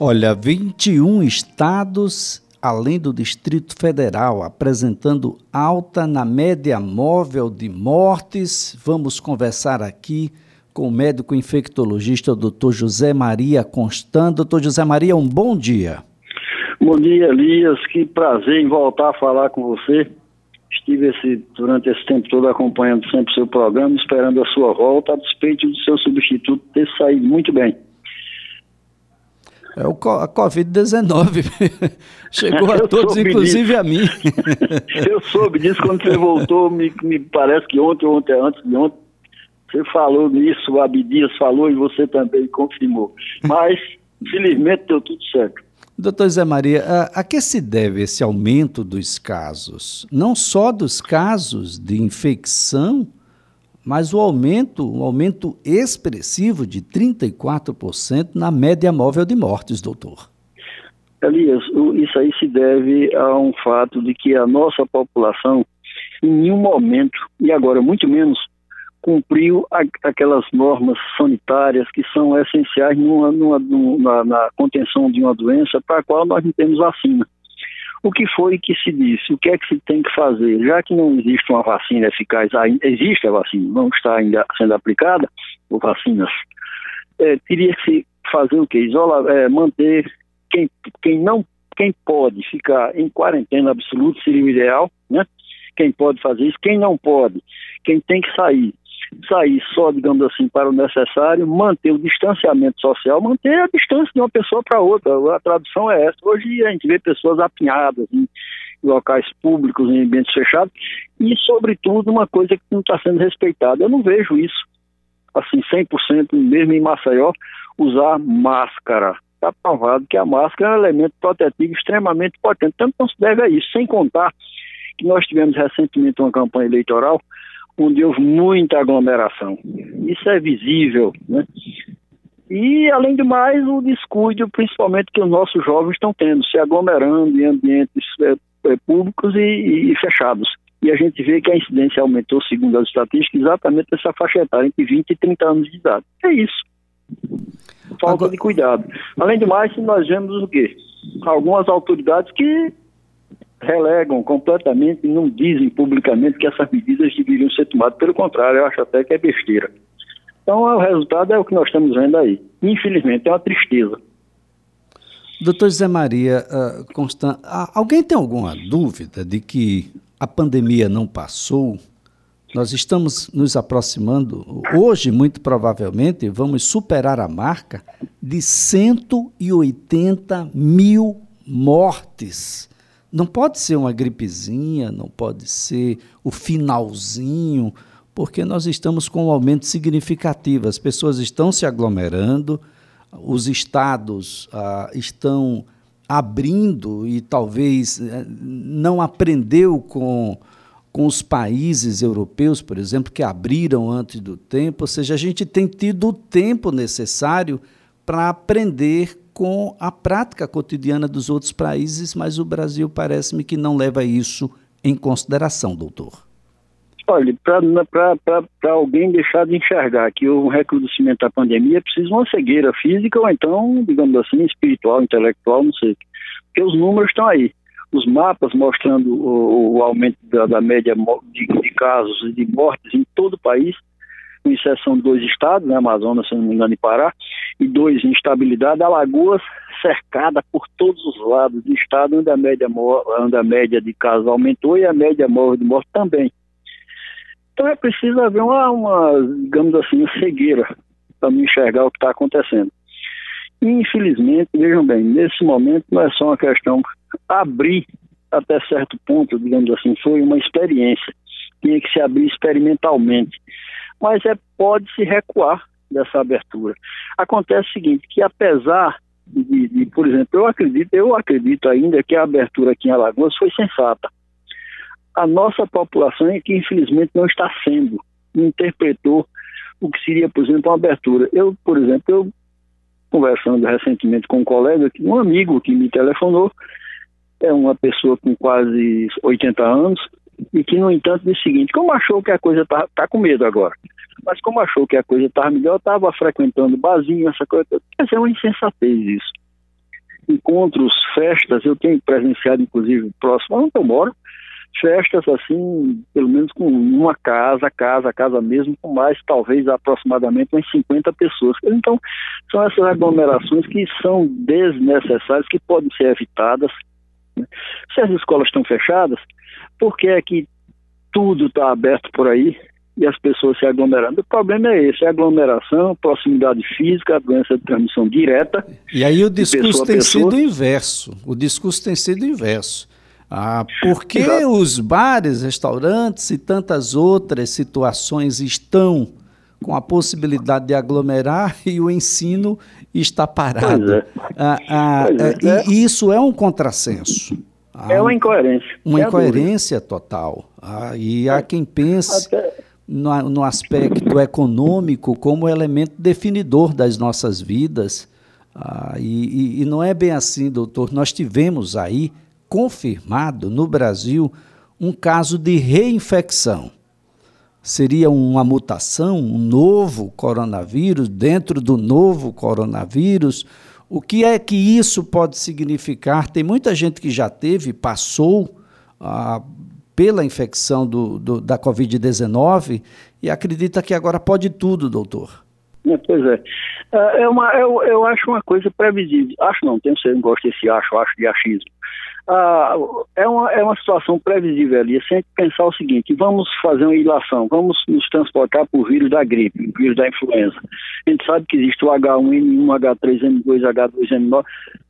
Olha, 21 estados, além do Distrito Federal, apresentando alta na média móvel de mortes. Vamos conversar aqui com o médico infectologista, doutor José Maria Constant. Doutor José Maria, um bom dia. Bom dia, Elias. Que prazer em voltar a falar com você. Estive esse, durante esse tempo todo acompanhando sempre o seu programa, esperando a sua volta, a despeito do seu substituto ter saído muito bem. É o, a Covid-19. Chegou a todos, inclusive disso. a mim. Eu soube disso quando você voltou, me, me parece que ontem, ontem, antes de ontem, você falou nisso, o Abdias falou e você também confirmou. Mas, felizmente, deu tudo certo. Doutor Zé Maria, a, a, que se deve esse aumento dos casos? Não só dos casos de infecção, mas o aumento, um aumento expressivo de 34% na média móvel de mortes, doutor. Elias, isso aí se deve a um fato de que a nossa população, em nenhum momento, e agora muito menos, cumpriu aquelas normas sanitárias que são essenciais numa, numa, numa, na contenção de uma doença para a qual nós não temos vacina. O que foi que se disse? O que é que se tem que fazer? Já que não existe uma vacina eficaz, existe a vacina, não está ainda sendo aplicada, ou vacinas, é, teria que se fazer o quê? Isolar, é, manter quem, quem não quem pode ficar em quarentena absoluta seria o ideal, né? Quem pode fazer isso, quem não pode, quem tem que sair, sair só, digamos assim, para o necessário, manter o distanciamento social, manter a distância de uma pessoa para outra. A tradução é essa. Hoje a gente vê pessoas apinhadas em locais públicos, em ambientes fechados, e, sobretudo, uma coisa que não está sendo respeitada. Eu não vejo isso, assim, 100%, mesmo em Maceió, usar máscara. Está provado que a máscara é um elemento protetivo extremamente potente. Tanto não se deve a isso, sem contar que nós tivemos recentemente uma campanha eleitoral onde houve muita aglomeração. Isso é visível, né? E, além do mais, o descuido, principalmente, que os nossos jovens estão tendo, se aglomerando em ambientes é, é, públicos e, e, fechados. E a gente vê que a incidência aumentou, segundo as estatísticas, exatamente nessa faixa etária, entre 20 e 30 anos de idade. É isso. Falta Agora... de cuidado. Além do mais, nós vemos o quê? Algumas autoridades que relegam completamente e não dizem publicamente que essas medidas deveriam ser tomadas. Pelo contrário, eu acho até que é besteira. Então, o resultado é o que nós estamos vendo aí. Infelizmente, é uma tristeza. Doutor José Maria, uh, Constant, alguém tem alguma dúvida de que a pandemia não passou? Nós estamos nos aproximando, hoje, muito provavelmente, vamos superar a marca de 180 mil mortes não pode ser uma gripezinha, não pode ser o finalzinho, porque nós estamos com um aumento significativo. As pessoas estão se aglomerando, os estados ah, estão abrindo e talvez eh, não aprendeu com, com os países europeus, por exemplo, que abriram antes do tempo. Ou seja, a gente tem tido o tempo necessário para aprender com a prática cotidiana dos outros países, mas o Brasil parece-me que não leva isso em consideração, doutor. Olha, para alguém deixar de enxergar que o recrudescimento da pandemia precisa de uma cegueira física ou então, digamos assim, espiritual, intelectual, não sei. Porque os números estão aí. Os mapas mostrando o, o aumento da, da média de, de casos e de mortes em todo o país com exceção de dois estados, né, Amazonas, se não me engano, e Pará, e dois em estabilidade, Alagoas cercada por todos os lados do estado, onde a média, onde a média de casos aumentou e a média móvel de morte também. Então é preciso haver uma, uma digamos assim, uma cegueira para enxergar o que está acontecendo. E, infelizmente, vejam bem, nesse momento não é só uma questão abrir até certo ponto, digamos assim, foi uma experiência. Tinha que se abrir experimentalmente mas é, pode se recuar dessa abertura. Acontece o seguinte, que apesar de, de, por exemplo, eu acredito, eu acredito ainda que a abertura aqui em Alagoas foi sensata. A nossa população é que infelizmente não está sendo, interpretou o que seria, por exemplo, uma abertura. Eu, por exemplo, eu conversando recentemente com um colega, um amigo que me telefonou, é uma pessoa com quase 80 anos, e que, no entanto, disse o seguinte: como achou que a coisa está tá com medo agora, mas como achou que a coisa estava melhor, estava frequentando barzinho, essa coisa. Quer dizer, é uma insensatez isso. encontros, festas, eu tenho presenciado, inclusive, próximo onde eu moro, festas assim, pelo menos com uma casa, casa, casa mesmo, com mais talvez aproximadamente umas 50 pessoas. Então, são essas aglomerações que são desnecessárias, que podem ser evitadas. Né? Se as escolas estão fechadas, por que é que tudo está aberto por aí e as pessoas se aglomerando? O problema é esse, é aglomeração, proximidade física, doença de transmissão direta. E aí o discurso tem sido inverso. O discurso tem sido inverso. Ah, por que os bares, restaurantes e tantas outras situações estão com a possibilidade de aglomerar e o ensino está parado? É. Ah, ah, é, é. E isso é um contrassenso. É uma incoerência. Uma incoerência total. Ah, e há quem pense no, no aspecto econômico como elemento definidor das nossas vidas. Ah, e, e, não é bem assim, doutor. Nós tivemos aí confirmado no Brasil um caso de reinfecção. Seria uma mutação, um novo coronavírus dentro do novo coronavírus. O que é que isso pode significar? Tem muita gente que já teve, passou ah, pela infecção do, do da Covid-19 e acredita que agora pode tudo, doutor. É, pois é. é. é uma, eu, eu acho uma coisa previsível. Acho não, tenho certeza, não gosto desse acho, acho de achismo ah, é, uma, é uma situação previsível ali. Sem pensar o seguinte: vamos fazer uma ilação, vamos nos transportar por vírus da gripe, vírus da influenza. A gente sabe que existe o H1N1, H3N2, H2N9.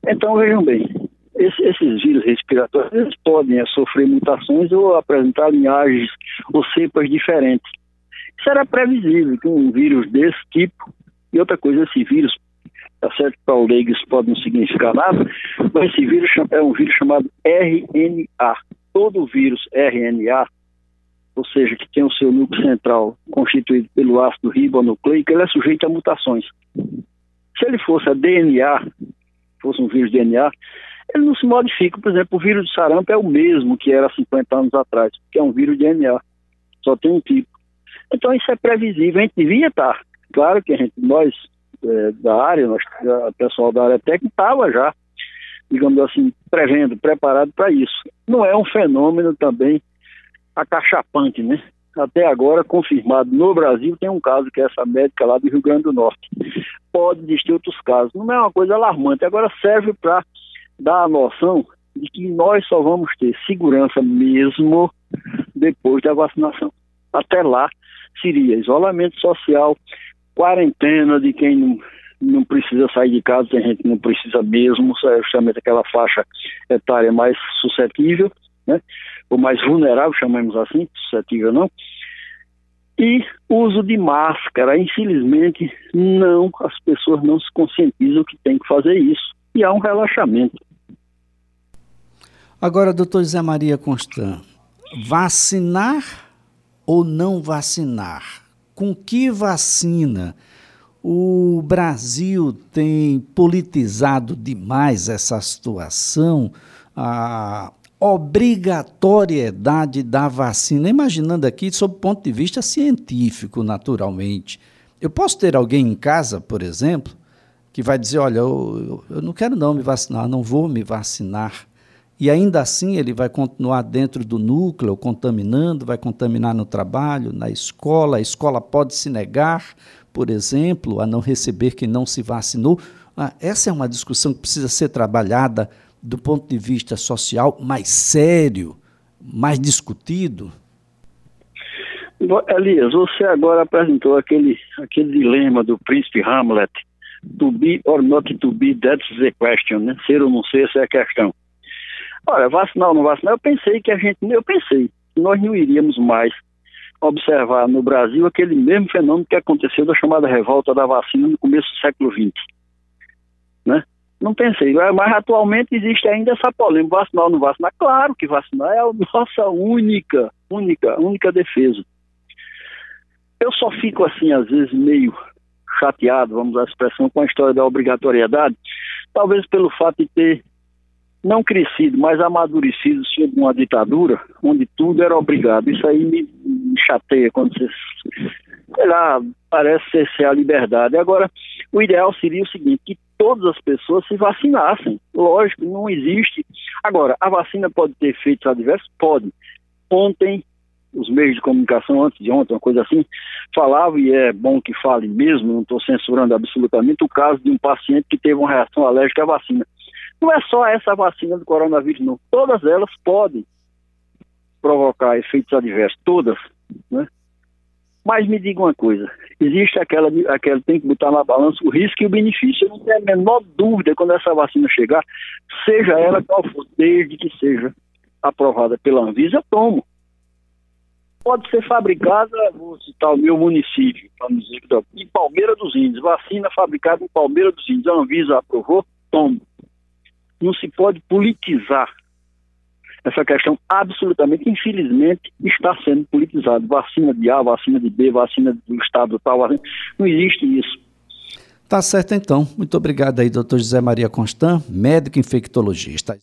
Então, vejam bem, esse, esses vírus respiratórios eles podem é, sofrer mutações ou apresentar linhagens ou cepas diferentes. Era previsível que um vírus desse tipo, e outra coisa, esse vírus tá certo para o leigo isso pode não significar nada, mas esse vírus é um vírus chamado RNA. Todo vírus RNA, ou seja, que tem o seu núcleo central constituído pelo ácido ribonucleico, ele é sujeito a mutações. Se ele fosse a DNA, fosse um vírus DNA, ele não se modifica. Por exemplo, o vírus de sarampo é o mesmo que era 50 anos atrás, que é um vírus DNA, só tem um tipo. Então isso é previsível, a gente devia estar. Claro que a gente, nós é, da área, o pessoal da área técnica estava já, digamos assim, prevendo, preparado para isso. Não é um fenômeno também acachapante, né? Até agora, confirmado no Brasil, tem um caso que é essa médica lá do Rio Grande do Norte. Pode existir outros casos. Não é uma coisa alarmante. Agora serve para dar a noção de que nós só vamos ter segurança mesmo depois da vacinação. Até lá, seria isolamento social, quarentena de quem não, não precisa sair de casa, tem gente que não precisa mesmo, é justamente aquela faixa etária mais suscetível, né? ou mais vulnerável, chamamos assim, suscetível não, e uso de máscara. Infelizmente, não, as pessoas não se conscientizam que tem que fazer isso. E há um relaxamento. Agora, doutor Zé Maria Constant, vacinar ou não vacinar? Com que vacina? O Brasil tem politizado demais essa situação, a obrigatoriedade da vacina, imaginando aqui sob o ponto de vista científico, naturalmente. Eu posso ter alguém em casa, por exemplo, que vai dizer: olha, eu, eu não quero não me vacinar, não vou me vacinar e ainda assim ele vai continuar dentro do núcleo, contaminando, vai contaminar no trabalho, na escola. A escola pode se negar, por exemplo, a não receber quem não se vacinou. Ah, essa é uma discussão que precisa ser trabalhada do ponto de vista social mais sério, mais discutido. Elias, você agora apresentou aquele, aquele dilema do príncipe Hamlet. To be or not to be, that's the question, né? Ser ou não ser, essa é a questão. Olha, vacinar ou não vacinar, eu pensei que a gente, eu pensei que nós não iríamos mais observar no Brasil aquele mesmo fenômeno que aconteceu da chamada revolta da vacina no começo do século XX. Né? Não pensei, mas atualmente existe ainda essa polêmica, vacinar ou não vacinar. Claro que vacinar é a nossa única, única, única defesa. Eu só fico assim, às vezes, meio chateado, vamos usar a expressão, com a história da obrigatoriedade, talvez pelo fato de ter não crescido, mas amadurecido sob uma ditadura onde tudo era obrigado. Isso aí me, me chateia quando você, sei lá, parece ser, ser a liberdade. Agora, o ideal seria o seguinte, que todas as pessoas se vacinassem. Lógico, não existe. Agora, a vacina pode ter efeitos adversos? Pode. Ontem, os meios de comunicação, antes de ontem, uma coisa assim, falavam, e é bom que fale mesmo, não estou censurando absolutamente, o caso de um paciente que teve uma reação alérgica à vacina. Não é só essa vacina do coronavírus, não. Todas elas podem provocar efeitos adversos, todas, né? Mas me diga uma coisa, existe aquela, aquela, tem que botar na balança o risco e o benefício. Eu não tenho a menor dúvida quando essa vacina chegar, seja ela qual for, desde que seja aprovada pela Anvisa, eu tomo. Pode ser fabricada, vou citar o meu município, em Palmeira dos Índios, vacina fabricada em Palmeira dos Índios, a Anvisa aprovou, tomo. Não se pode politizar essa questão absolutamente, infelizmente, está sendo politizada. Vacina de A, vacina de B, vacina do Estado tal, não existe isso. Tá certo então. Muito obrigado aí, doutor José Maria Constant, médico infectologista.